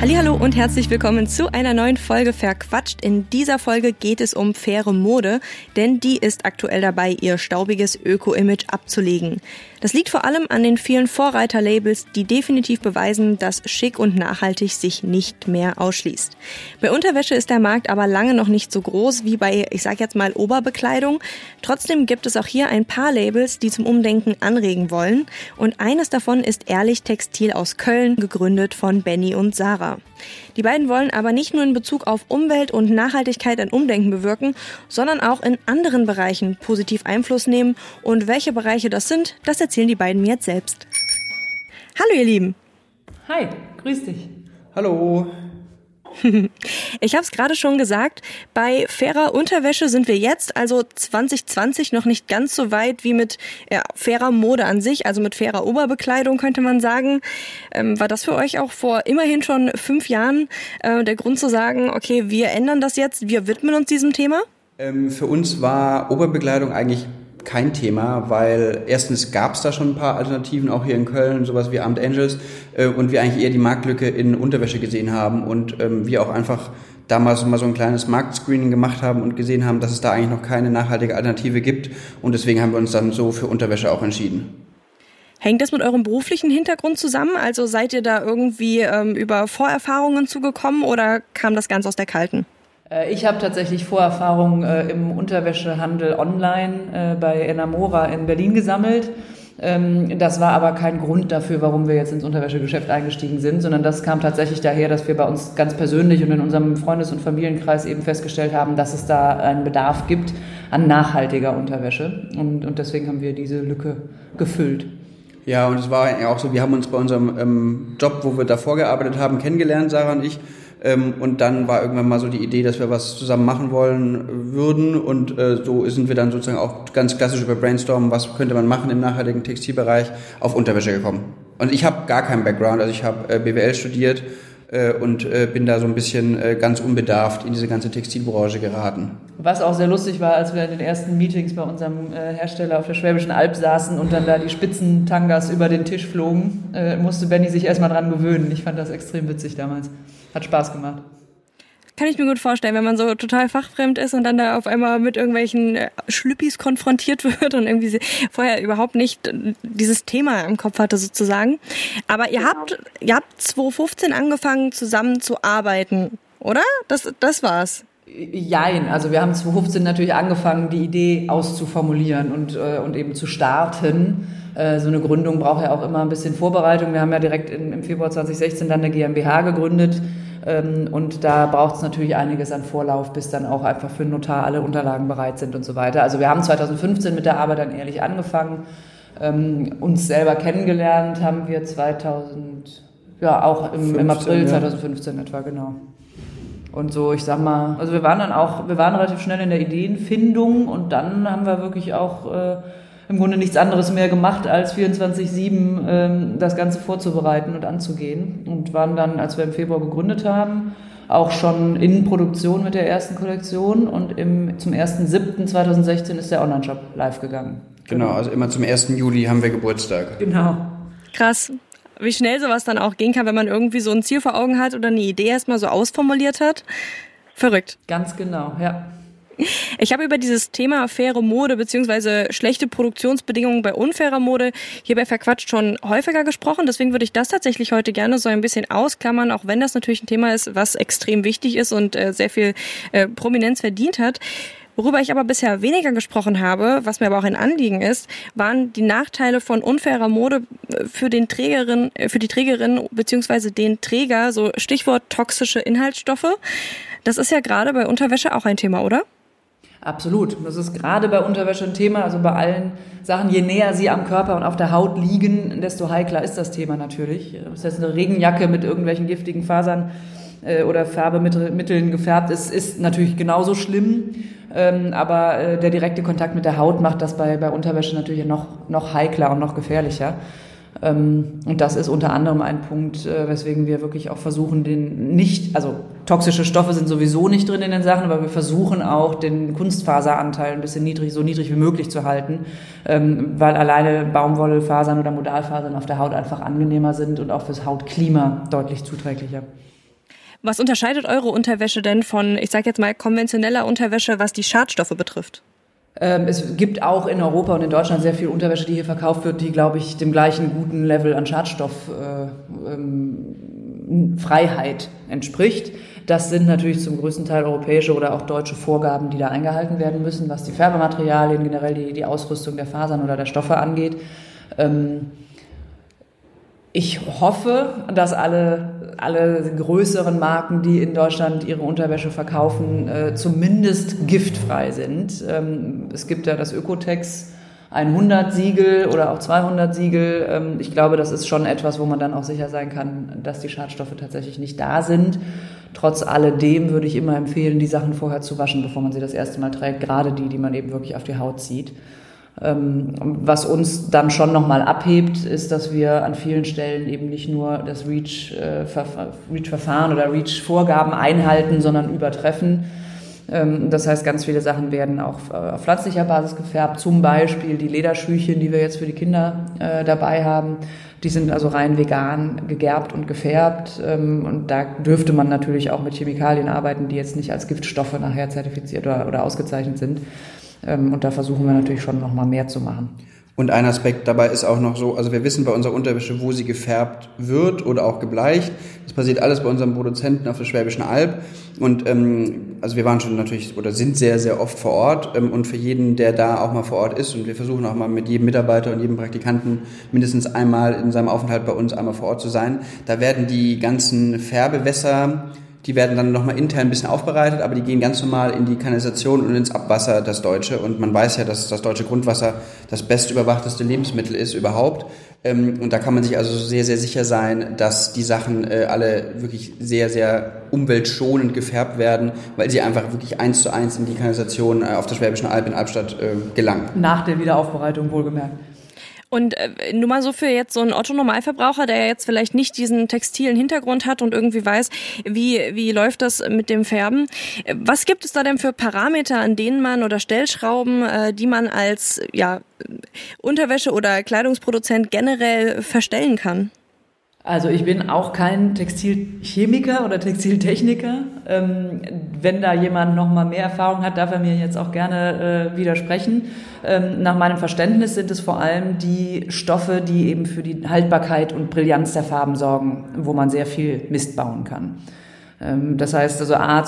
Hallo und herzlich willkommen zu einer neuen Folge Verquatscht. In dieser Folge geht es um faire Mode, denn die ist aktuell dabei, ihr staubiges Öko-Image abzulegen. Das liegt vor allem an den vielen Vorreiterlabels, die definitiv beweisen, dass schick und nachhaltig sich nicht mehr ausschließt. Bei Unterwäsche ist der Markt aber lange noch nicht so groß wie bei, ich sag jetzt mal, Oberbekleidung. Trotzdem gibt es auch hier ein paar Labels, die zum Umdenken anregen wollen. Und eines davon ist Ehrlich Textil aus Köln, gegründet von Benny und Sarah. Die beiden wollen aber nicht nur in Bezug auf Umwelt und Nachhaltigkeit ein Umdenken bewirken, sondern auch in anderen Bereichen positiv Einfluss nehmen. Und welche Bereiche das sind, das erzählen die beiden mir jetzt selbst. Hallo ihr Lieben. Hi, grüß dich. Hallo. Ich habe es gerade schon gesagt, bei fairer Unterwäsche sind wir jetzt, also 2020, noch nicht ganz so weit wie mit ja, fairer Mode an sich, also mit fairer Oberbekleidung könnte man sagen. Ähm, war das für euch auch vor immerhin schon fünf Jahren äh, der Grund zu sagen, okay, wir ändern das jetzt, wir widmen uns diesem Thema? Ähm, für uns war Oberbekleidung eigentlich kein Thema, weil erstens gab es da schon ein paar Alternativen, auch hier in Köln, sowas wie Armed Angels, äh, und wir eigentlich eher die Marktlücke in Unterwäsche gesehen haben und ähm, wir auch einfach damals mal so ein kleines Marktscreening gemacht haben und gesehen haben, dass es da eigentlich noch keine nachhaltige Alternative gibt und deswegen haben wir uns dann so für Unterwäsche auch entschieden. Hängt das mit eurem beruflichen Hintergrund zusammen? Also seid ihr da irgendwie ähm, über Vorerfahrungen zugekommen oder kam das ganz aus der Kalten? Äh, ich habe tatsächlich Vorerfahrungen äh, im Unterwäschehandel online äh, bei Enamora in Berlin gesammelt. Ähm, das war aber kein Grund dafür, warum wir jetzt ins Unterwäschegeschäft eingestiegen sind, sondern das kam tatsächlich daher, dass wir bei uns ganz persönlich und in unserem Freundes- und Familienkreis eben festgestellt haben, dass es da einen Bedarf gibt an nachhaltiger Unterwäsche. Und, und deswegen haben wir diese Lücke gefüllt. Ja, und es war ja auch so, wir haben uns bei unserem ähm, Job, wo wir davor gearbeitet haben, kennengelernt, Sarah und ich. Ähm, und dann war irgendwann mal so die Idee, dass wir was zusammen machen wollen würden. Und äh, so sind wir dann sozusagen auch ganz klassisch über Brainstormen, was könnte man machen im nachhaltigen Textilbereich, auf Unterwäsche gekommen. Und ich habe gar keinen Background, also ich habe äh, BWL studiert äh, und äh, bin da so ein bisschen äh, ganz unbedarft in diese ganze Textilbranche geraten. Was auch sehr lustig war, als wir in den ersten Meetings bei unserem äh, Hersteller auf der Schwäbischen Alb saßen und dann da die Spitzentangas über den Tisch flogen, äh, musste Benny sich erstmal dran gewöhnen. Ich fand das extrem witzig damals. Hat Spaß gemacht. Kann ich mir gut vorstellen, wenn man so total fachfremd ist und dann da auf einmal mit irgendwelchen äh, Schlüppis konfrontiert wird und irgendwie vorher überhaupt nicht äh, dieses Thema im Kopf hatte sozusagen. Aber ihr genau. habt, ihr habt 2015 angefangen zusammen zu arbeiten, oder? Das, das war's. Jein, also wir haben 2015 natürlich angefangen, die Idee auszuformulieren und, äh, und eben zu starten. Äh, so eine Gründung braucht ja auch immer ein bisschen Vorbereitung. Wir haben ja direkt in, im Februar 2016 dann eine GmbH gegründet. Ähm, und da braucht es natürlich einiges an Vorlauf, bis dann auch einfach für den Notar alle Unterlagen bereit sind und so weiter. Also wir haben 2015 mit der Arbeit dann ehrlich angefangen. Ähm, uns selber kennengelernt haben wir 2000, ja auch im, 15, im April 2015 ja. etwa, genau. Und so, ich sag mal, also wir waren dann auch, wir waren relativ schnell in der Ideenfindung und dann haben wir wirklich auch äh, im Grunde nichts anderes mehr gemacht, als 24-7 ähm, das Ganze vorzubereiten und anzugehen. Und waren dann, als wir im Februar gegründet haben, auch schon in Produktion mit der ersten Kollektion und im, zum 1.7.2016 ist der Online-Shop live gegangen. Genau, also immer zum 1. Juli haben wir Geburtstag. Genau. Krass. Wie schnell sowas dann auch gehen kann, wenn man irgendwie so ein Ziel vor Augen hat oder eine Idee erstmal so ausformuliert hat. Verrückt. Ganz genau, ja. Ich habe über dieses Thema faire Mode beziehungsweise schlechte Produktionsbedingungen bei unfairer Mode hierbei verquatscht schon häufiger gesprochen. Deswegen würde ich das tatsächlich heute gerne so ein bisschen ausklammern, auch wenn das natürlich ein Thema ist, was extrem wichtig ist und äh, sehr viel äh, Prominenz verdient hat. Worüber ich aber bisher weniger gesprochen habe, was mir aber auch ein Anliegen ist, waren die Nachteile von unfairer Mode äh, für den Trägerin, äh, für die Trägerin beziehungsweise den Träger, so Stichwort toxische Inhaltsstoffe. Das ist ja gerade bei Unterwäsche auch ein Thema, oder? Absolut. Das ist gerade bei Unterwäsche ein Thema, also bei allen Sachen, je näher sie am Körper und auf der Haut liegen, desto heikler ist das Thema natürlich. Ob jetzt eine Regenjacke mit irgendwelchen giftigen Fasern äh, oder Färbemitteln gefärbt ist, ist natürlich genauso schlimm. Ähm, aber äh, der direkte Kontakt mit der Haut macht das bei, bei Unterwäsche natürlich noch, noch heikler und noch gefährlicher. Ähm, und das ist unter anderem ein Punkt, äh, weswegen wir wirklich auch versuchen, den nicht, also toxische Stoffe sind sowieso nicht drin in den Sachen, aber wir versuchen auch den Kunstfaseranteil ein bisschen niedrig, so niedrig wie möglich zu halten, ähm, weil alleine Baumwollfasern oder Modalfasern auf der Haut einfach angenehmer sind und auch fürs Hautklima deutlich zuträglicher. Was unterscheidet eure Unterwäsche denn von, ich sage jetzt mal, konventioneller Unterwäsche, was die Schadstoffe betrifft? Ähm, es gibt auch in Europa und in Deutschland sehr viel Unterwäsche, die hier verkauft wird, die, glaube ich, dem gleichen guten Level an Schadstofffreiheit äh, ähm, entspricht. Das sind natürlich zum größten Teil europäische oder auch deutsche Vorgaben, die da eingehalten werden müssen, was die Färbematerialien, generell die, die Ausrüstung der Fasern oder der Stoffe angeht. Ähm, ich hoffe, dass alle, alle größeren Marken, die in Deutschland ihre Unterwäsche verkaufen, äh, zumindest giftfrei sind. Ähm, es gibt ja das Ökotex 100 Siegel oder auch 200 Siegel. Ähm, ich glaube, das ist schon etwas, wo man dann auch sicher sein kann, dass die Schadstoffe tatsächlich nicht da sind. Trotz alledem würde ich immer empfehlen, die Sachen vorher zu waschen, bevor man sie das erste Mal trägt, gerade die, die man eben wirklich auf die Haut zieht. Ähm, was uns dann schon nochmal abhebt, ist, dass wir an vielen Stellen eben nicht nur das REACH-Verfahren oder REACH-Vorgaben einhalten, sondern übertreffen. Ähm, das heißt, ganz viele Sachen werden auch äh, auf pflanzlicher Basis gefärbt, zum Beispiel die Lederschüchen, die wir jetzt für die Kinder äh, dabei haben. Die sind also rein vegan gegerbt und gefärbt. Ähm, und da dürfte man natürlich auch mit Chemikalien arbeiten, die jetzt nicht als Giftstoffe nachher zertifiziert oder, oder ausgezeichnet sind. Ähm, und da versuchen wir natürlich schon noch mal mehr zu machen. Und ein Aspekt dabei ist auch noch so, also wir wissen bei unserer Unterwäsche, wo sie gefärbt wird oder auch gebleicht. Das passiert alles bei unserem Produzenten auf der Schwäbischen Alb. Und ähm, also wir waren schon natürlich oder sind sehr, sehr oft vor Ort. Ähm, und für jeden, der da auch mal vor Ort ist, und wir versuchen auch mal mit jedem Mitarbeiter und jedem Praktikanten mindestens einmal in seinem Aufenthalt bei uns einmal vor Ort zu sein, da werden die ganzen Färbewässer die werden dann nochmal intern ein bisschen aufbereitet, aber die gehen ganz normal in die Kanalisation und ins Abwasser, das deutsche. Und man weiß ja, dass das deutsche Grundwasser das best überwachteste Lebensmittel ist überhaupt. Ähm, und da kann man sich also sehr, sehr sicher sein, dass die Sachen äh, alle wirklich sehr, sehr umweltschonend gefärbt werden, weil sie einfach wirklich eins zu eins in die Kanalisation äh, auf der Schwäbischen Alb in Albstadt äh, gelangen. Nach der Wiederaufbereitung wohlgemerkt. Und äh, nur mal so für jetzt so einen Otto-Normalverbraucher, der jetzt vielleicht nicht diesen textilen Hintergrund hat und irgendwie weiß, wie, wie läuft das mit dem Färben. Was gibt es da denn für Parameter, an denen man oder Stellschrauben, äh, die man als ja, Unterwäsche- oder Kleidungsproduzent generell verstellen kann? Also ich bin auch kein Textilchemiker oder Textiltechniker. Ähm, wenn da jemand noch mal mehr Erfahrung hat, darf er mir jetzt auch gerne äh, widersprechen. Ähm, nach meinem Verständnis sind es vor allem die Stoffe, die eben für die Haltbarkeit und Brillanz der Farben sorgen, wo man sehr viel Mist bauen kann. Ähm, das heißt also, A,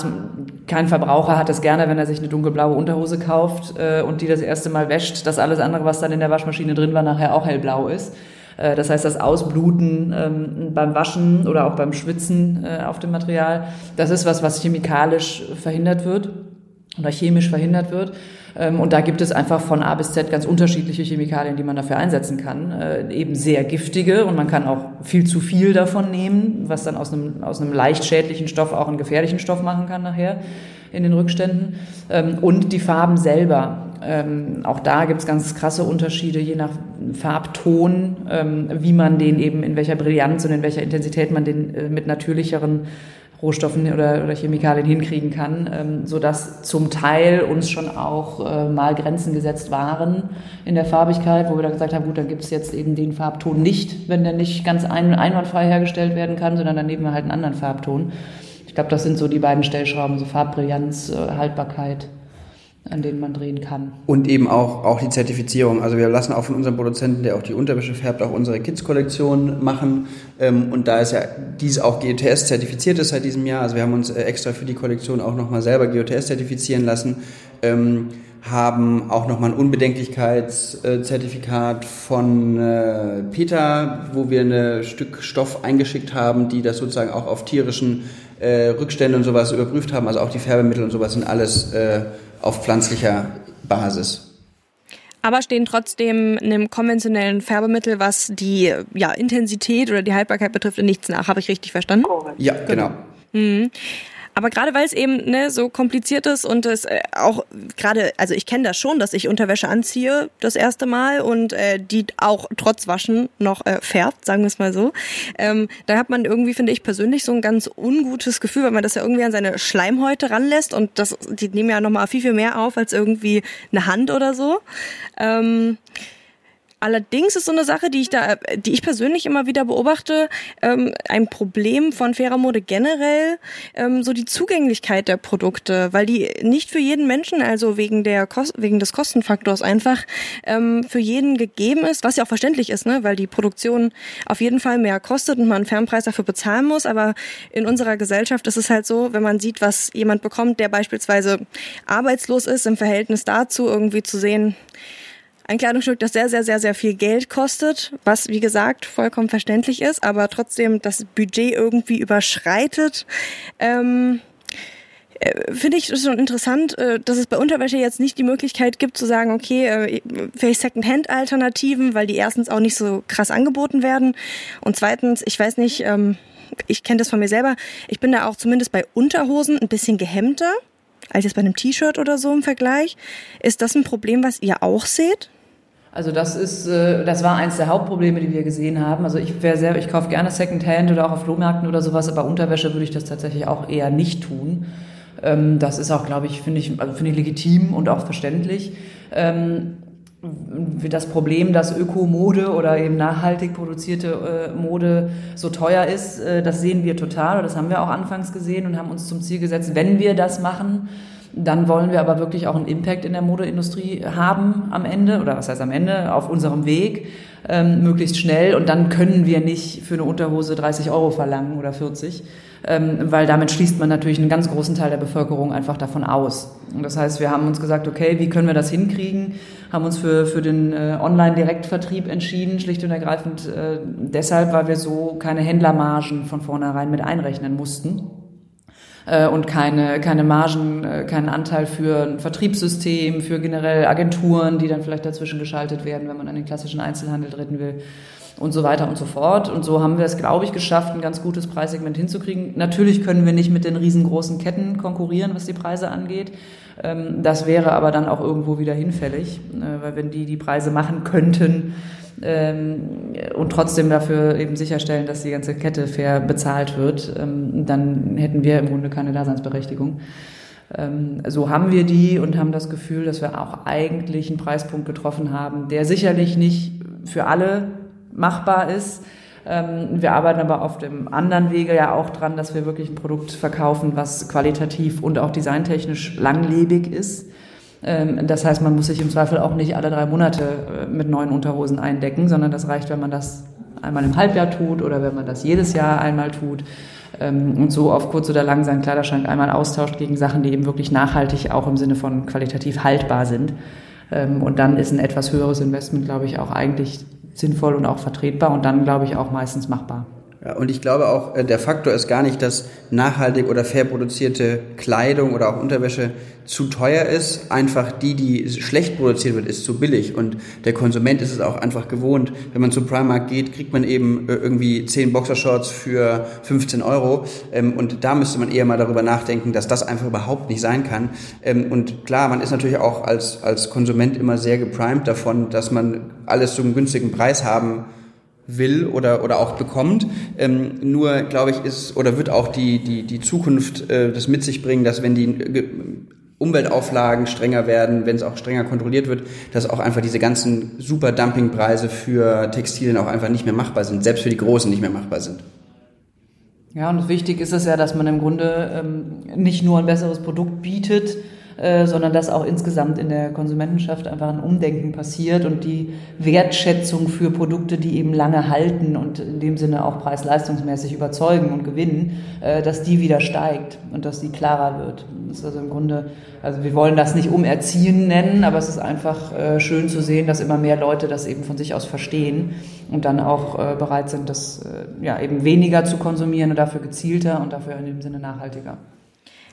kein Verbraucher hat es gerne, wenn er sich eine dunkelblaue Unterhose kauft äh, und die das erste Mal wäscht, dass alles andere, was dann in der Waschmaschine drin war, nachher auch hellblau ist. Äh, das heißt, das Ausbluten ähm, beim Waschen oder auch beim Schwitzen äh, auf dem Material, das ist was, was chemikalisch verhindert wird oder chemisch verhindert wird. Ähm, und da gibt es einfach von A bis Z ganz unterschiedliche Chemikalien, die man dafür einsetzen kann. Äh, eben sehr giftige und man kann auch viel zu viel davon nehmen, was dann aus einem, aus einem leicht schädlichen Stoff auch einen gefährlichen Stoff machen kann nachher in den Rückständen. Ähm, und die Farben selber. Ähm, auch da gibt es ganz krasse Unterschiede, je nach Farbton, ähm, wie man den eben, in welcher Brillanz und in welcher Intensität man den äh, mit natürlicheren Rohstoffen oder, oder Chemikalien hinkriegen kann, ähm, so dass zum Teil uns schon auch äh, mal Grenzen gesetzt waren in der Farbigkeit, wo wir dann gesagt haben, gut, dann gibt es jetzt eben den Farbton nicht, wenn der nicht ganz ein, einwandfrei hergestellt werden kann, sondern dann nehmen wir halt einen anderen Farbton. Ich glaube, das sind so die beiden Stellschrauben, so Farbbrillanz, äh, Haltbarkeit an denen man drehen kann. Und eben auch, auch die Zertifizierung. Also wir lassen auch von unserem Produzenten, der auch die Unterwäsche färbt, auch unsere Kids-Kollektion machen. Ähm, und da ist ja dies auch GOTS zertifiziert ist seit diesem Jahr. Also wir haben uns äh, extra für die Kollektion auch nochmal selber GOTS zertifizieren lassen. Ähm, haben auch nochmal ein Unbedenklichkeitszertifikat von äh, Peter, wo wir ein Stück Stoff eingeschickt haben, die das sozusagen auch auf tierischen äh, Rückstände und sowas überprüft haben. Also auch die Färbemittel und sowas sind alles auf pflanzlicher Basis. Aber stehen trotzdem einem konventionellen Färbemittel, was die ja, Intensität oder die Haltbarkeit betrifft, nichts nach. Habe ich richtig verstanden? Ja, genau. Mhm. Aber gerade weil es eben ne, so kompliziert ist und es äh, auch gerade, also ich kenne das schon, dass ich Unterwäsche anziehe das erste Mal und äh, die auch trotz Waschen noch äh, färbt, sagen wir es mal so. Ähm, da hat man irgendwie, finde ich persönlich, so ein ganz ungutes Gefühl, weil man das ja irgendwie an seine Schleimhäute ranlässt und das, die nehmen ja nochmal viel, viel mehr auf als irgendwie eine Hand oder so. Ähm, Allerdings ist so eine Sache, die ich da, die ich persönlich immer wieder beobachte, ähm, ein Problem von fairer Mode generell, ähm, so die Zugänglichkeit der Produkte, weil die nicht für jeden Menschen, also wegen der Kost wegen des Kostenfaktors einfach ähm, für jeden gegeben ist, was ja auch verständlich ist, ne, weil die Produktion auf jeden Fall mehr kostet und man einen Fernpreis dafür bezahlen muss. Aber in unserer Gesellschaft ist es halt so, wenn man sieht, was jemand bekommt, der beispielsweise arbeitslos ist, im Verhältnis dazu irgendwie zu sehen, ein Kleidungsstück, das sehr, sehr, sehr, sehr viel Geld kostet, was, wie gesagt, vollkommen verständlich ist, aber trotzdem das Budget irgendwie überschreitet. Ähm, äh, Finde ich schon interessant, äh, dass es bei Unterwäsche jetzt nicht die Möglichkeit gibt zu sagen, okay, äh, vielleicht Second-Hand-Alternativen, weil die erstens auch nicht so krass angeboten werden und zweitens, ich weiß nicht, ähm, ich kenne das von mir selber, ich bin da auch zumindest bei Unterhosen ein bisschen gehemmter als jetzt bei einem T-Shirt oder so im Vergleich. Ist das ein Problem, was ihr auch seht? Also das ist, äh, das war eins der Hauptprobleme, die wir gesehen haben. Also ich wäre sehr, ich kaufe gerne Secondhand oder auch auf Flohmärkten oder sowas, aber Unterwäsche würde ich das tatsächlich auch eher nicht tun. Ähm, das ist auch, glaube ich, finde ich, also finde ich legitim und auch verständlich. Das Problem, dass Ökomode oder eben nachhaltig produzierte äh, Mode so teuer ist, äh, das sehen wir total. Das haben wir auch anfangs gesehen und haben uns zum Ziel gesetzt, wenn wir das machen, dann wollen wir aber wirklich auch einen Impact in der Modeindustrie haben am Ende, oder was heißt am Ende, auf unserem Weg, ähm, möglichst schnell. Und dann können wir nicht für eine Unterhose 30 Euro verlangen oder 40, ähm, weil damit schließt man natürlich einen ganz großen Teil der Bevölkerung einfach davon aus. Und das heißt, wir haben uns gesagt, okay, wie können wir das hinkriegen? Haben uns für, für den äh, Online-Direktvertrieb entschieden, schlicht und ergreifend äh, deshalb, weil wir so keine Händlermargen von vornherein mit einrechnen mussten äh, und keine, keine Margen, äh, keinen Anteil für ein Vertriebssystem, für generell Agenturen, die dann vielleicht dazwischen geschaltet werden, wenn man an den klassischen Einzelhandel treten will und so weiter und so fort. Und so haben wir es, glaube ich, geschafft, ein ganz gutes Preissegment hinzukriegen. Natürlich können wir nicht mit den riesengroßen Ketten konkurrieren, was die Preise angeht. Ähm, das wäre aber dann auch irgendwo wieder hinfällig, äh, weil wenn die die Preise machen könnten, ähm, und trotzdem dafür eben sicherstellen, dass die ganze Kette fair bezahlt wird, ähm, dann hätten wir im Grunde keine Daseinsberechtigung. Ähm, so haben wir die und haben das Gefühl, dass wir auch eigentlich einen Preispunkt getroffen haben, der sicherlich nicht für alle machbar ist. Ähm, wir arbeiten aber auf dem anderen Wege ja auch dran, dass wir wirklich ein Produkt verkaufen, was qualitativ und auch designtechnisch langlebig ist. Ähm, das heißt, man muss sich im Zweifel auch nicht alle drei Monate äh, mit neuen Unterhosen eindecken, sondern das reicht, wenn man das einmal im Halbjahr tut oder wenn man das jedes Jahr einmal tut ähm, und so auf kurz oder lang seinen Kleiderschrank einmal austauscht gegen Sachen, die eben wirklich nachhaltig auch im Sinne von qualitativ haltbar sind. Ähm, und dann ist ein etwas höheres Investment, glaube ich, auch eigentlich sinnvoll und auch vertretbar und dann, glaube ich, auch meistens machbar. Und ich glaube auch, äh, der Faktor ist gar nicht, dass nachhaltig oder fair produzierte Kleidung oder auch Unterwäsche zu teuer ist. Einfach die, die schlecht produziert wird, ist zu billig. Und der Konsument ist es auch einfach gewohnt. Wenn man zum Primark geht, kriegt man eben äh, irgendwie 10 Boxershorts für 15 Euro. Ähm, und da müsste man eher mal darüber nachdenken, dass das einfach überhaupt nicht sein kann. Ähm, und klar, man ist natürlich auch als, als Konsument immer sehr geprimed davon, dass man alles zu einem günstigen Preis haben will oder, oder auch bekommt. Ähm, nur, glaube ich, ist oder wird auch die, die, die Zukunft äh, das mit sich bringen, dass wenn die äh, Umweltauflagen strenger werden, wenn es auch strenger kontrolliert wird, dass auch einfach diese ganzen super Dumpingpreise für Textilien auch einfach nicht mehr machbar sind, selbst für die Großen nicht mehr machbar sind. Ja, und wichtig ist es ja, dass man im Grunde ähm, nicht nur ein besseres Produkt bietet, äh, sondern dass auch insgesamt in der Konsumentenschaft einfach ein Umdenken passiert und die Wertschätzung für Produkte, die eben lange halten und in dem Sinne auch preis-leistungsmäßig überzeugen und gewinnen, äh, dass die wieder steigt und dass sie klarer wird. Das ist also im Grunde, also wir wollen das nicht umerziehen nennen, aber es ist einfach äh, schön zu sehen, dass immer mehr Leute das eben von sich aus verstehen und dann auch bereit sind, das ja eben weniger zu konsumieren und dafür gezielter und dafür in dem Sinne nachhaltiger.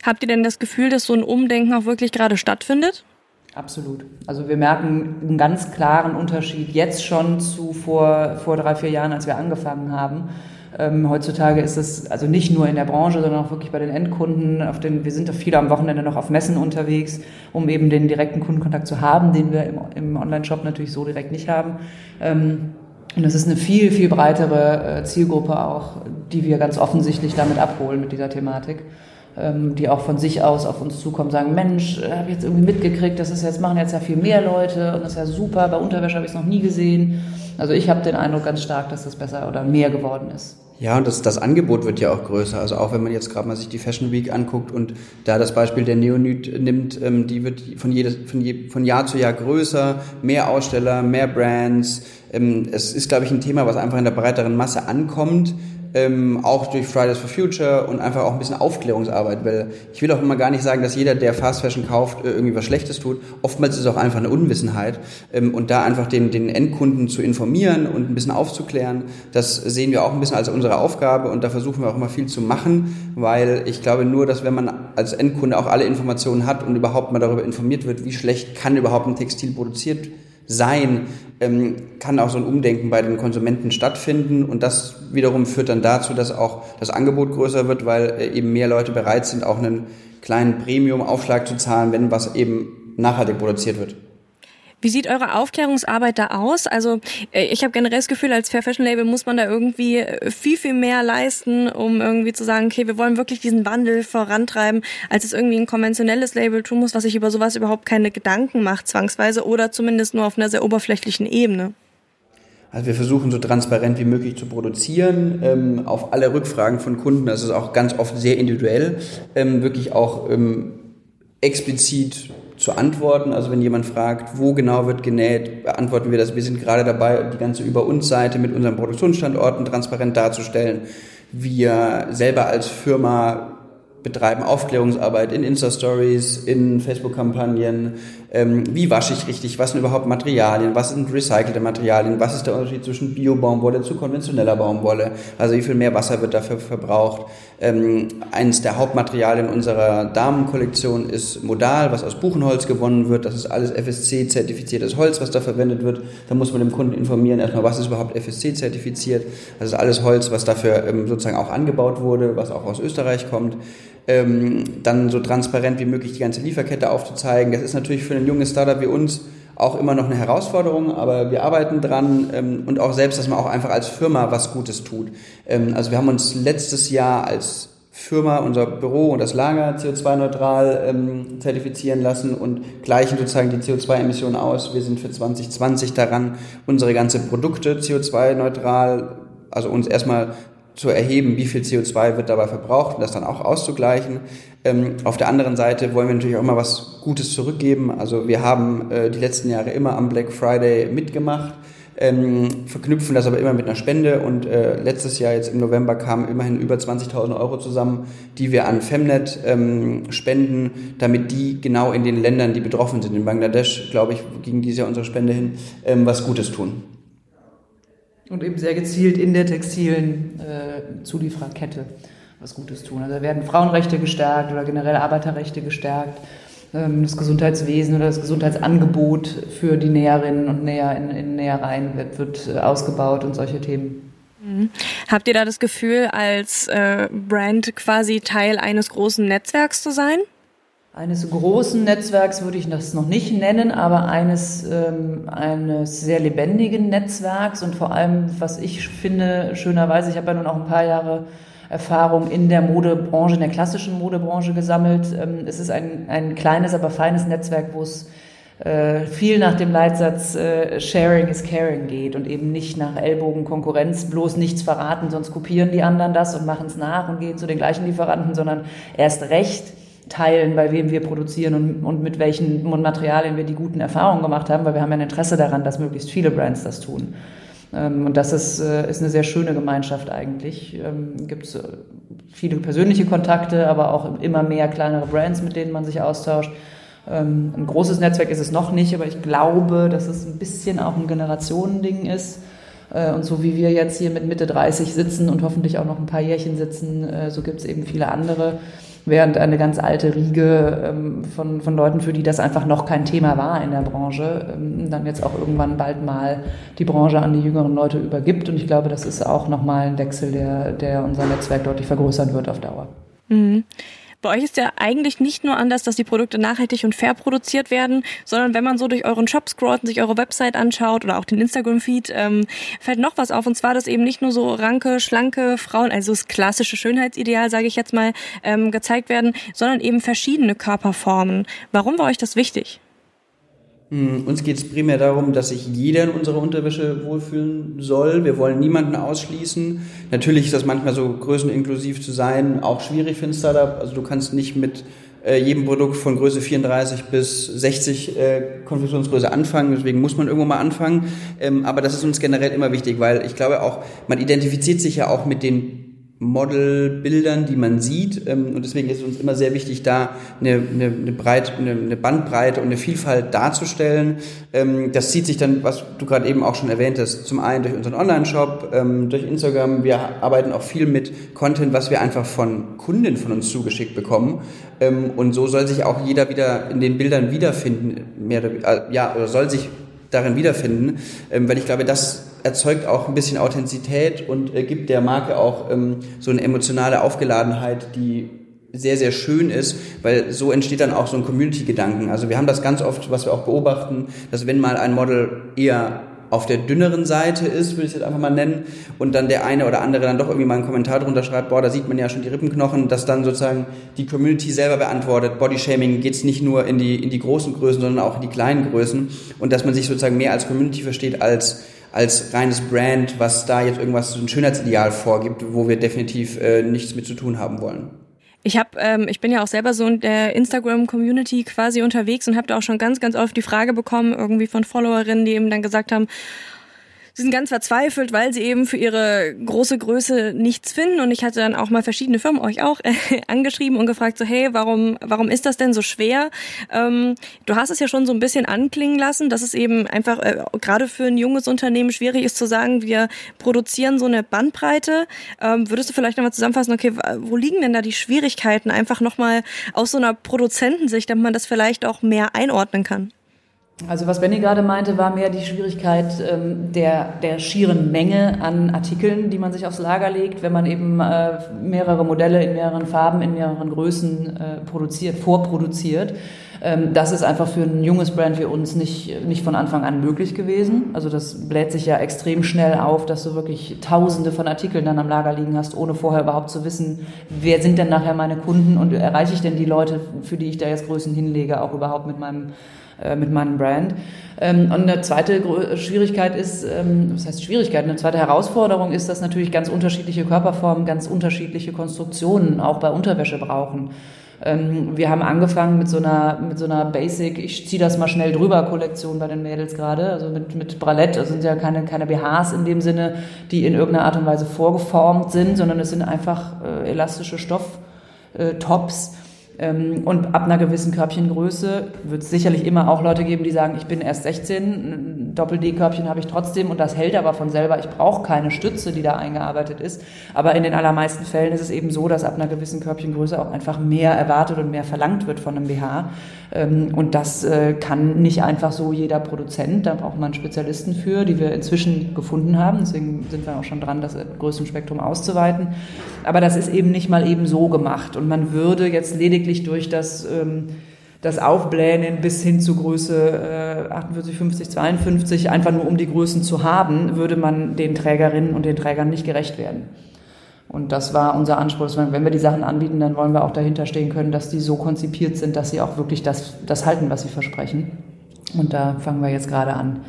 Habt ihr denn das Gefühl, dass so ein Umdenken auch wirklich gerade stattfindet? Absolut. Also wir merken einen ganz klaren Unterschied jetzt schon zu vor, vor drei, vier Jahren, als wir angefangen haben. Ähm, heutzutage ist es also nicht nur in der Branche, sondern auch wirklich bei den Endkunden. Auf den, wir sind da viele am Wochenende noch auf Messen unterwegs, um eben den direkten Kundenkontakt zu haben, den wir im, im Online-Shop natürlich so direkt nicht haben. Ähm, und das ist eine viel, viel breitere äh, Zielgruppe auch, die wir ganz offensichtlich damit abholen mit dieser Thematik die auch von sich aus auf uns zukommen, sagen, Mensch, äh, habe ich jetzt irgendwie mitgekriegt, das ist jetzt, machen jetzt ja viel mehr Leute und das ist ja super, bei Unterwäsche habe ich es noch nie gesehen. Also ich habe den Eindruck ganz stark, dass das besser oder mehr geworden ist. Ja, und das, das Angebot wird ja auch größer. Also auch wenn man jetzt gerade mal sich die Fashion Week anguckt und da das Beispiel der Neonyd nimmt, ähm, die wird von, jedes, von, je, von Jahr zu Jahr größer, mehr Aussteller, mehr Brands. Ähm, es ist, glaube ich, ein Thema, was einfach in der breiteren Masse ankommt ähm, auch durch Fridays for Future und einfach auch ein bisschen Aufklärungsarbeit, weil ich will auch immer gar nicht sagen, dass jeder, der Fast Fashion kauft, äh, irgendwie was Schlechtes tut. Oftmals ist es auch einfach eine Unwissenheit ähm, und da einfach den, den Endkunden zu informieren und ein bisschen aufzuklären, das sehen wir auch ein bisschen als unsere Aufgabe und da versuchen wir auch immer viel zu machen, weil ich glaube nur, dass wenn man als Endkunde auch alle Informationen hat und überhaupt mal darüber informiert wird, wie schlecht kann überhaupt ein Textil produziert sein, ähm, kann auch so ein Umdenken bei den Konsumenten stattfinden und das wiederum führt dann dazu, dass auch das Angebot größer wird, weil äh, eben mehr Leute bereit sind, auch einen kleinen Premium-Aufschlag zu zahlen, wenn was eben nachhaltig produziert wird. Wie sieht eure Aufklärungsarbeit da aus? Also äh, ich habe generell das Gefühl, als Fair Fashion Label muss man da irgendwie äh, viel, viel mehr leisten, um irgendwie zu sagen, okay, wir wollen wirklich diesen Wandel vorantreiben, als es irgendwie ein konventionelles Label tun muss, was sich über sowas überhaupt keine Gedanken macht, zwangsweise, oder zumindest nur auf einer sehr oberflächlichen Ebene. Also wir versuchen so transparent wie möglich zu produzieren, ähm, auf alle Rückfragen von Kunden, das ist auch ganz oft sehr individuell, ähm, wirklich auch ähm, explizit zu antworten. Also wenn jemand fragt, wo genau wird genäht, beantworten wir das. Wir sind gerade dabei, die ganze Über uns Seite mit unseren Produktionsstandorten transparent darzustellen. Wir selber als Firma betreiben Aufklärungsarbeit in Insta-Stories, in Facebook-Kampagnen. Ähm, wie wasche ich richtig? Was sind überhaupt Materialien? Was sind recycelte Materialien? Was ist der Unterschied zwischen Bio-Baumwolle zu konventioneller Baumwolle? Also wie viel mehr Wasser wird dafür verbraucht? Ähm, eines der Hauptmaterialien unserer Damenkollektion ist Modal, was aus Buchenholz gewonnen wird. Das ist alles FSC-zertifiziertes Holz, was da verwendet wird. Da muss man dem Kunden informieren, erstmal, was ist überhaupt FSC-zertifiziert. Das ist alles Holz, was dafür ähm, sozusagen auch angebaut wurde, was auch aus Österreich kommt ähm, dann so transparent wie möglich die ganze Lieferkette aufzuzeigen. Das ist natürlich für ein junges Startup wie uns auch immer noch eine Herausforderung, aber wir arbeiten dran ähm, und auch selbst, dass man auch einfach als Firma was Gutes tut. Ähm, also wir haben uns letztes Jahr als Firma, unser Büro und das Lager CO2-neutral ähm, zertifizieren lassen und gleichen sozusagen die CO2-Emissionen aus. Wir sind für 2020 daran, unsere ganze Produkte CO2-neutral, also uns erstmal zu erheben, wie viel CO2 wird dabei verbraucht und das dann auch auszugleichen. Ähm, auf der anderen Seite wollen wir natürlich auch immer was Gutes zurückgeben. Also wir haben äh, die letzten Jahre immer am Black Friday mitgemacht, ähm, verknüpfen das aber immer mit einer Spende und äh, letztes Jahr jetzt im November kamen immerhin über 20.000 Euro zusammen, die wir an Femnet ähm, spenden, damit die genau in den Ländern, die betroffen sind, in Bangladesch, glaube ich, ging dieses Jahr unsere Spende hin, ähm, was Gutes tun. Und eben sehr gezielt in der textilen äh, Zuliefererkette was Gutes tun. Also da werden Frauenrechte gestärkt oder generell Arbeiterrechte gestärkt, ähm, das Gesundheitswesen oder das Gesundheitsangebot für die Näherinnen und Näher in, in Nähereien wird, wird äh, ausgebaut und solche Themen. Mhm. Habt ihr da das Gefühl, als äh, Brand quasi Teil eines großen Netzwerks zu sein? Eines großen Netzwerks würde ich das noch nicht nennen, aber eines, ähm, eines sehr lebendigen Netzwerks und vor allem, was ich finde, schönerweise, ich habe ja nun auch ein paar Jahre Erfahrung in der Modebranche, in der klassischen Modebranche gesammelt. Ähm, es ist ein, ein kleines, aber feines Netzwerk, wo es äh, viel nach dem Leitsatz äh, Sharing is Caring geht und eben nicht nach Ellbogen Konkurrenz, bloß nichts verraten, sonst kopieren die anderen das und machen es nach und gehen zu den gleichen Lieferanten, sondern erst recht teilen, bei wem wir produzieren und, und mit welchen Materialien wir die guten Erfahrungen gemacht haben, weil wir haben ja ein Interesse daran, dass möglichst viele Brands das tun. Ähm, und das ist, äh, ist eine sehr schöne Gemeinschaft eigentlich. Ähm, Gibt es äh, viele persönliche Kontakte, aber auch immer mehr kleinere Brands, mit denen man sich austauscht. Ähm, ein großes Netzwerk ist es noch nicht, aber ich glaube, dass es ein bisschen auch ein Generationending ist. Äh, und so wie wir jetzt hier mit Mitte 30 sitzen und hoffentlich auch noch ein paar Jährchen sitzen, so gibt es eben viele andere während eine ganz alte Riege ähm, von, von Leuten, für die das einfach noch kein Thema war in der Branche, ähm, dann jetzt auch irgendwann bald mal die Branche an die jüngeren Leute übergibt. Und ich glaube, das ist auch nochmal ein Wechsel, der, der unser Netzwerk deutlich vergrößern wird auf Dauer. Mhm. Bei euch ist ja eigentlich nicht nur anders, dass die Produkte nachhaltig und fair produziert werden, sondern wenn man so durch euren Shop scrollt und sich eure Website anschaut oder auch den Instagram-Feed, ähm, fällt noch was auf. Und zwar, dass eben nicht nur so ranke, schlanke Frauen, also das klassische Schönheitsideal, sage ich jetzt mal, ähm, gezeigt werden, sondern eben verschiedene Körperformen. Warum war euch das wichtig? Hm, uns geht es primär darum, dass sich jeder in unserer Unterwäsche wohlfühlen soll. Wir wollen niemanden ausschließen. Natürlich ist das manchmal so größeninklusiv zu sein auch schwierig für ein Startup. Also du kannst nicht mit äh, jedem Produkt von Größe 34 bis 60 äh, Konfektionsgröße anfangen. Deswegen muss man irgendwo mal anfangen. Ähm, aber das ist uns generell immer wichtig, weil ich glaube auch, man identifiziert sich ja auch mit den Modelbildern, die man sieht. Ähm, und deswegen ist es uns immer sehr wichtig, da eine, eine, eine, Breit, eine, eine Bandbreite und eine Vielfalt darzustellen. Ähm, das zieht sich dann, was du gerade eben auch schon erwähnt hast, zum einen durch unseren Online-Shop, ähm, durch Instagram. Wir arbeiten auch viel mit Content, was wir einfach von Kunden von uns zugeschickt bekommen. Und so soll sich auch jeder wieder in den Bildern wiederfinden, mehr oder, äh, ja, oder soll sich darin wiederfinden, weil ich glaube, das erzeugt auch ein bisschen Authentizität und äh, gibt der Marke auch ähm, so eine emotionale Aufgeladenheit, die sehr, sehr schön ist, weil so entsteht dann auch so ein Community-Gedanken. Also wir haben das ganz oft, was wir auch beobachten, dass wenn mal ein Model eher auf der dünneren Seite ist, würde ich es jetzt einfach mal nennen, und dann der eine oder andere dann doch irgendwie mal einen Kommentar drunter schreibt, boah, da sieht man ja schon die Rippenknochen, dass dann sozusagen die Community selber beantwortet, Bodyshaming geht's nicht nur in die, in die großen Größen, sondern auch in die kleinen Größen und dass man sich sozusagen mehr als Community versteht als als reines Brand, was da jetzt irgendwas so ein Schönheitsideal vorgibt, wo wir definitiv äh, nichts mit zu tun haben wollen. Ich habe, ähm, ich bin ja auch selber so in der Instagram-Community quasi unterwegs und habe da auch schon ganz, ganz oft die Frage bekommen, irgendwie von Followerinnen, die eben dann gesagt haben, sie sind ganz verzweifelt, weil sie eben für ihre große Größe nichts finden. Und ich hatte dann auch mal verschiedene Firmen, euch auch, äh, angeschrieben und gefragt, so, hey, warum, warum ist das denn so schwer? Ähm, du hast es ja schon so ein bisschen anklingen lassen, dass es eben einfach äh, gerade für ein junges Unternehmen schwierig ist zu sagen, wir produzieren so eine Bandbreite. Ähm, würdest du vielleicht nochmal zusammenfassen, okay, wo liegen denn da die Schwierigkeiten? Einfach nochmal aus so einer Produzentensicht, damit man das vielleicht auch mehr einordnen kann. Also was Benny gerade meinte, war mehr die Schwierigkeit ähm, der, der schieren Menge an Artikeln, die man sich aufs Lager legt, wenn man eben äh, mehrere Modelle in mehreren Farben, in mehreren Größen äh, produziert, vorproduziert. Ähm, das ist einfach für ein junges Brand wie uns nicht, nicht von Anfang an möglich gewesen. Also das bläht sich ja extrem schnell auf, dass du wirklich tausende von Artikeln dann am Lager liegen hast, ohne vorher überhaupt zu wissen, wer sind denn nachher meine Kunden und erreiche ich denn die Leute, für die ich da jetzt Größen hinlege, auch überhaupt mit meinem äh, mit meinem Brand. Ähm, und eine zweite Schwierigkeit ist, ähm, was heißt Schwierigkeit? Eine zweite Herausforderung ist, dass natürlich ganz unterschiedliche Körperformen ganz unterschiedliche Konstruktionen auch bei Unterwäsche brauchen. Ähm, wir haben angefangen mit so einer, mit so einer Basic, ich ziehe das mal schnell drüber Kollektion bei den Mädels gerade, also mit, mit Bralette, das sind ja keine, keine BHs in dem Sinne, die in irgendeiner Art und Weise vorgeformt sind, sondern es sind einfach äh, elastische Stofftops. Äh, und ab einer gewissen Körbchengröße wird es sicherlich immer auch Leute geben, die sagen, ich bin erst 16, ein Doppel-D-Körbchen habe ich trotzdem und das hält aber von selber. Ich brauche keine Stütze, die da eingearbeitet ist. Aber in den allermeisten Fällen ist es eben so, dass ab einer gewissen Körbchengröße auch einfach mehr erwartet und mehr verlangt wird von einem BH. Ähm, und das äh, kann nicht einfach so jeder Produzent. Da braucht man Spezialisten für, die wir inzwischen gefunden haben. Deswegen sind wir auch schon dran, das Größenspektrum auszuweiten. Aber das ist eben nicht mal eben so gemacht. Und man würde jetzt lediglich durch das ähm, das Aufblähen bis hin zu Größe äh, 48, 50, 52, einfach nur um die Größen zu haben, würde man den Trägerinnen und den Trägern nicht gerecht werden. Und das war unser Anspruch. Wenn wir die Sachen anbieten, dann wollen wir auch dahinter stehen können, dass die so konzipiert sind, dass sie auch wirklich das, das halten, was sie versprechen. Und da fangen wir jetzt gerade an,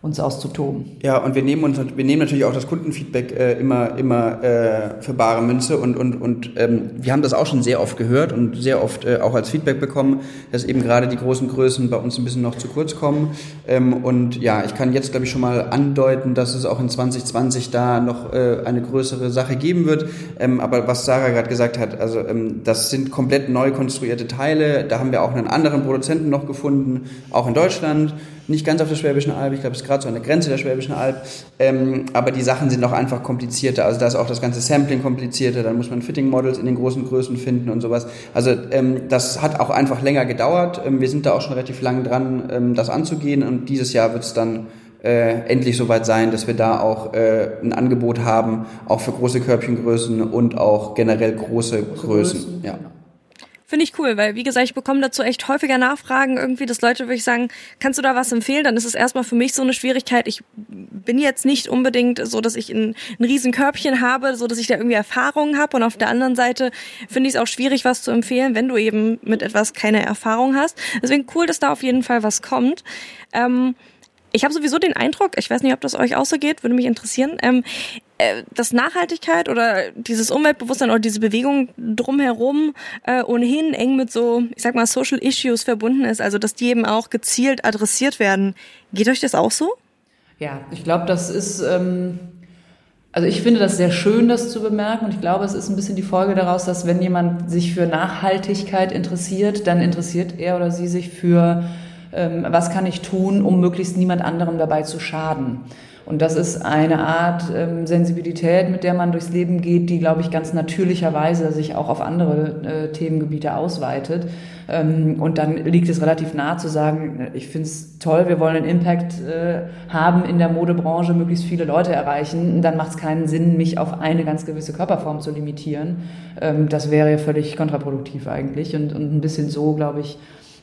uns auszutoben. Ja, und wir nehmen uns, wir nehmen natürlich auch das Kundenfeedback äh, immer, immer äh, für bare Münze und, und, und ähm, wir haben das auch schon sehr oft gehört und sehr oft äh, auch als Feedback bekommen, dass eben gerade die großen Größen bei uns ein bisschen noch zu kurz kommen. Ähm, und ja, ich kann jetzt, glaube ich, schon mal andeuten, dass es auch in 2020 da noch äh, eine größere Sache geben wird. Ähm, aber was Sarah gerade gesagt hat, also ähm, das sind komplett neu konstruierte Teile. Da haben wir auch einen anderen Produzenten noch gefunden, auch in Deutschland nicht ganz auf der Schwäbischen Alb, ich glaube, es ist gerade so an der Grenze der Schwäbischen Alb, ähm, aber die Sachen sind auch einfach komplizierter. Also da ist auch das ganze Sampling komplizierter, dann muss man Fitting-Models in den großen Größen finden und sowas. Also ähm, das hat auch einfach länger gedauert. Ähm, wir sind da auch schon relativ lang dran, ähm, das anzugehen und dieses Jahr wird es dann äh, endlich soweit sein, dass wir da auch äh, ein Angebot haben, auch für große Körbchengrößen und auch generell große, große Größen. Größen. Ja. Finde ich cool, weil wie gesagt, ich bekomme dazu echt häufiger Nachfragen irgendwie, dass Leute würde ich sagen, kannst du da was empfehlen? Dann ist es erstmal für mich so eine Schwierigkeit. Ich bin jetzt nicht unbedingt so, dass ich ein, ein riesen Körbchen habe, so dass ich da irgendwie Erfahrungen habe. Und auf der anderen Seite finde ich es auch schwierig, was zu empfehlen, wenn du eben mit etwas keine Erfahrung hast. Deswegen cool, dass da auf jeden Fall was kommt. Ähm, ich habe sowieso den Eindruck, ich weiß nicht, ob das euch auch so geht, würde mich interessieren, ähm, äh, dass Nachhaltigkeit oder dieses Umweltbewusstsein oder diese Bewegung drumherum äh, ohnehin eng mit so, ich sag mal, Social Issues verbunden ist, also dass die eben auch gezielt adressiert werden. Geht euch das auch so? Ja, ich glaube, das ist, ähm, also ich finde das sehr schön, das zu bemerken und ich glaube, es ist ein bisschen die Folge daraus, dass wenn jemand sich für Nachhaltigkeit interessiert, dann interessiert er oder sie sich für ähm, was kann ich tun, um möglichst niemand anderem dabei zu schaden. Und das ist eine Art ähm, Sensibilität, mit der man durchs Leben geht, die, glaube ich, ganz natürlicherweise sich auch auf andere äh, Themengebiete ausweitet. Ähm, und dann liegt es relativ nahe zu sagen, ich finde es toll, wir wollen einen Impact äh, haben in der Modebranche, möglichst viele Leute erreichen. Dann macht es keinen Sinn, mich auf eine ganz gewisse Körperform zu limitieren. Ähm, das wäre ja völlig kontraproduktiv eigentlich. Und, und ein bisschen so, glaube ich,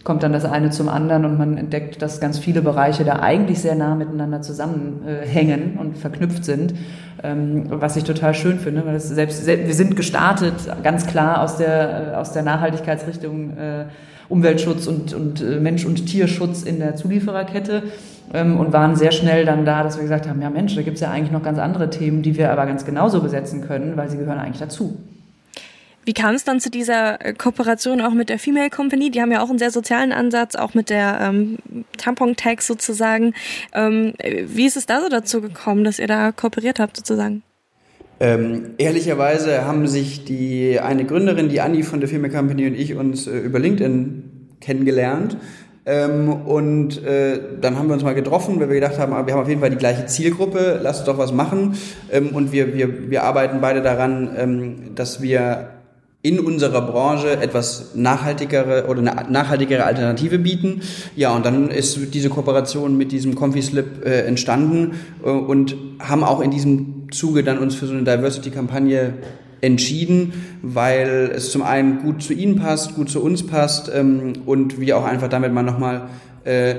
kommt dann das eine zum anderen und man entdeckt, dass ganz viele Bereiche da eigentlich sehr nah miteinander zusammenhängen und verknüpft sind, ähm, was ich total schön finde, weil selbst, wir sind gestartet ganz klar aus der, äh, aus der Nachhaltigkeitsrichtung äh, Umweltschutz und, und äh, Mensch- und Tierschutz in der Zuliefererkette ähm, und waren sehr schnell dann da, dass wir gesagt haben, ja Mensch, da gibt es ja eigentlich noch ganz andere Themen, die wir aber ganz genauso besetzen können, weil sie gehören eigentlich dazu. Wie kam es dann zu dieser äh, Kooperation auch mit der Female Company? Die haben ja auch einen sehr sozialen Ansatz, auch mit der ähm, Tampon-Tag sozusagen. Ähm, wie ist es da so dazu gekommen, dass ihr da kooperiert habt sozusagen? Ähm, ehrlicherweise haben sich die eine Gründerin, die Anni von der Female Company und ich uns äh, über LinkedIn kennengelernt. Ähm, und äh, dann haben wir uns mal getroffen, weil wir gedacht haben, ah, wir haben auf jeden Fall die gleiche Zielgruppe, lasst uns doch was machen. Ähm, und wir, wir, wir arbeiten beide daran, ähm, dass wir in unserer Branche etwas nachhaltigere oder eine nachhaltigere Alternative bieten. Ja, und dann ist diese Kooperation mit diesem ComfySlip äh, entstanden äh, und haben auch in diesem Zuge dann uns für so eine Diversity-Kampagne entschieden, weil es zum einen gut zu ihnen passt, gut zu uns passt ähm, und wir auch einfach damit mal nochmal, äh,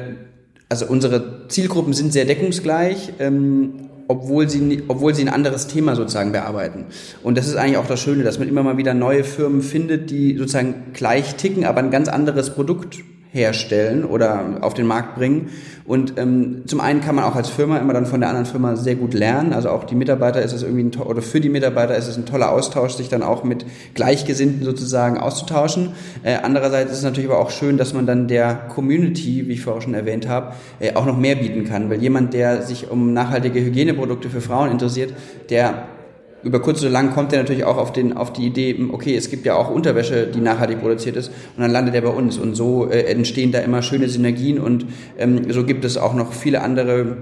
also unsere Zielgruppen sind sehr deckungsgleich ähm, obwohl sie, obwohl sie ein anderes Thema sozusagen bearbeiten. Und das ist eigentlich auch das Schöne, dass man immer mal wieder neue Firmen findet, die sozusagen gleich ticken, aber ein ganz anderes Produkt herstellen oder auf den Markt bringen. Und ähm, zum einen kann man auch als Firma immer dann von der anderen Firma sehr gut lernen. Also auch die Mitarbeiter ist es irgendwie ein, oder für die Mitarbeiter ist es ein toller Austausch, sich dann auch mit Gleichgesinnten sozusagen auszutauschen. Äh, andererseits ist es natürlich aber auch schön, dass man dann der Community, wie ich vorher schon erwähnt habe, äh, auch noch mehr bieten kann. Weil jemand, der sich um nachhaltige Hygieneprodukte für Frauen interessiert, der über kurz oder lang kommt er natürlich auch auf, den, auf die Idee, okay, es gibt ja auch Unterwäsche, die nachhaltig produziert ist und dann landet er bei uns und so äh, entstehen da immer schöne Synergien und ähm, so gibt es auch noch viele andere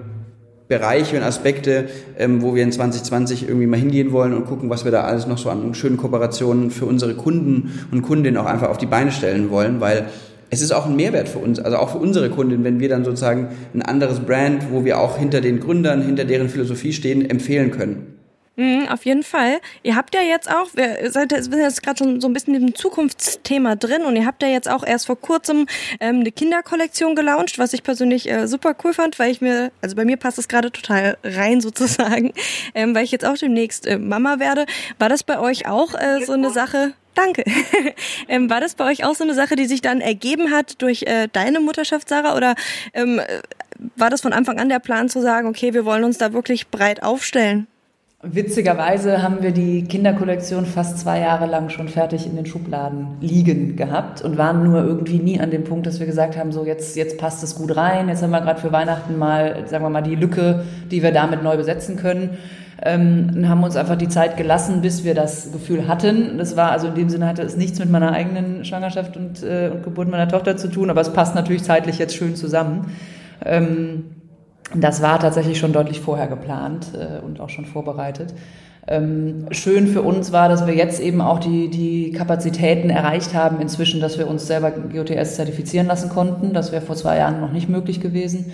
Bereiche und Aspekte, ähm, wo wir in 2020 irgendwie mal hingehen wollen und gucken, was wir da alles noch so an schönen Kooperationen für unsere Kunden und Kundinnen auch einfach auf die Beine stellen wollen, weil es ist auch ein Mehrwert für uns, also auch für unsere Kunden, wenn wir dann sozusagen ein anderes Brand, wo wir auch hinter den Gründern, hinter deren Philosophie stehen, empfehlen können. Mhm, auf jeden Fall. Ihr habt ja jetzt auch, wir sind jetzt gerade schon so ein bisschen im Zukunftsthema drin und ihr habt ja jetzt auch erst vor kurzem ähm, eine Kinderkollektion gelauncht, was ich persönlich äh, super cool fand, weil ich mir, also bei mir passt es gerade total rein sozusagen, ähm, weil ich jetzt auch demnächst äh, Mama werde. War das bei euch auch äh, so eine Sache? Danke. ähm, war das bei euch auch so eine Sache, die sich dann ergeben hat durch äh, deine Mutterschaft, Sarah? Oder ähm, war das von Anfang an der Plan zu sagen, okay, wir wollen uns da wirklich breit aufstellen? Witzigerweise haben wir die Kinderkollektion fast zwei Jahre lang schon fertig in den Schubladen liegen gehabt und waren nur irgendwie nie an dem Punkt, dass wir gesagt haben, so jetzt, jetzt passt es gut rein, jetzt haben wir gerade für Weihnachten mal, sagen wir mal, die Lücke, die wir damit neu besetzen können. Ähm, und haben uns einfach die Zeit gelassen, bis wir das Gefühl hatten. Das war also in dem Sinne hatte es nichts mit meiner eigenen Schwangerschaft und, äh, und Geburt meiner Tochter zu tun, aber es passt natürlich zeitlich jetzt schön zusammen. Ähm, das war tatsächlich schon deutlich vorher geplant äh, und auch schon vorbereitet. Ähm, schön für uns war, dass wir jetzt eben auch die, die Kapazitäten erreicht haben inzwischen, dass wir uns selber GOTS zertifizieren lassen konnten. Das wäre vor zwei Jahren noch nicht möglich gewesen,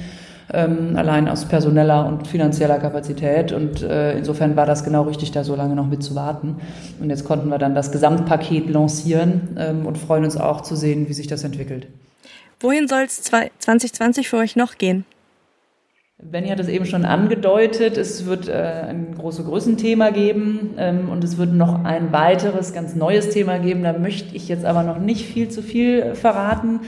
ähm, allein aus personeller und finanzieller Kapazität. Und äh, insofern war das genau richtig, da so lange noch mit zu warten. Und jetzt konnten wir dann das Gesamtpaket lancieren ähm, und freuen uns auch zu sehen, wie sich das entwickelt. Wohin soll es 2020 für euch noch gehen? Benny hat es eben schon angedeutet, es wird äh, ein großes Größenthema geben ähm, und es wird noch ein weiteres, ganz neues Thema geben. Da möchte ich jetzt aber noch nicht viel zu viel verraten.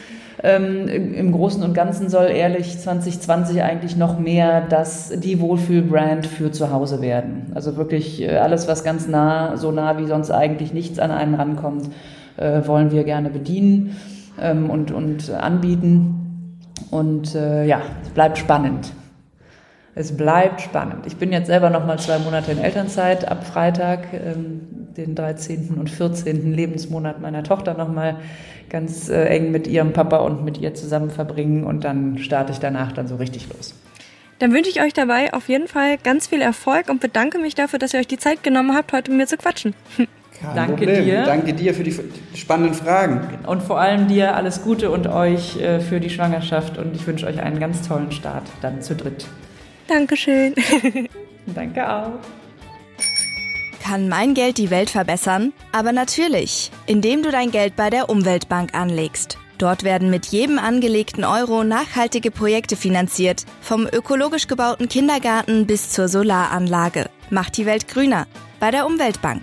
Ähm, Im Großen und Ganzen soll ehrlich 2020 eigentlich noch mehr das, die Wohlfühlbrand für zu Hause werden. Also wirklich äh, alles, was ganz nah, so nah wie sonst eigentlich nichts an einen rankommt, äh, wollen wir gerne bedienen ähm, und, und anbieten. Und äh, ja, es bleibt spannend. Es bleibt spannend. Ich bin jetzt selber noch mal zwei Monate in Elternzeit ab Freitag, ähm, den 13. und 14. Lebensmonat meiner Tochter noch mal ganz äh, eng mit ihrem Papa und mit ihr zusammen verbringen und dann starte ich danach dann so richtig los. Dann wünsche ich euch dabei auf jeden Fall ganz viel Erfolg und bedanke mich dafür, dass ihr euch die Zeit genommen habt, heute mit mir zu quatschen. Kein Danke Problem. dir. Danke dir für die spannenden Fragen. Und vor allem dir alles Gute und euch äh, für die Schwangerschaft und ich wünsche euch einen ganz tollen Start dann zu dritt. Dankeschön. Danke auch. Kann mein Geld die Welt verbessern? Aber natürlich, indem du dein Geld bei der Umweltbank anlegst. Dort werden mit jedem angelegten Euro nachhaltige Projekte finanziert, vom ökologisch gebauten Kindergarten bis zur Solaranlage. Macht die Welt grüner bei der Umweltbank.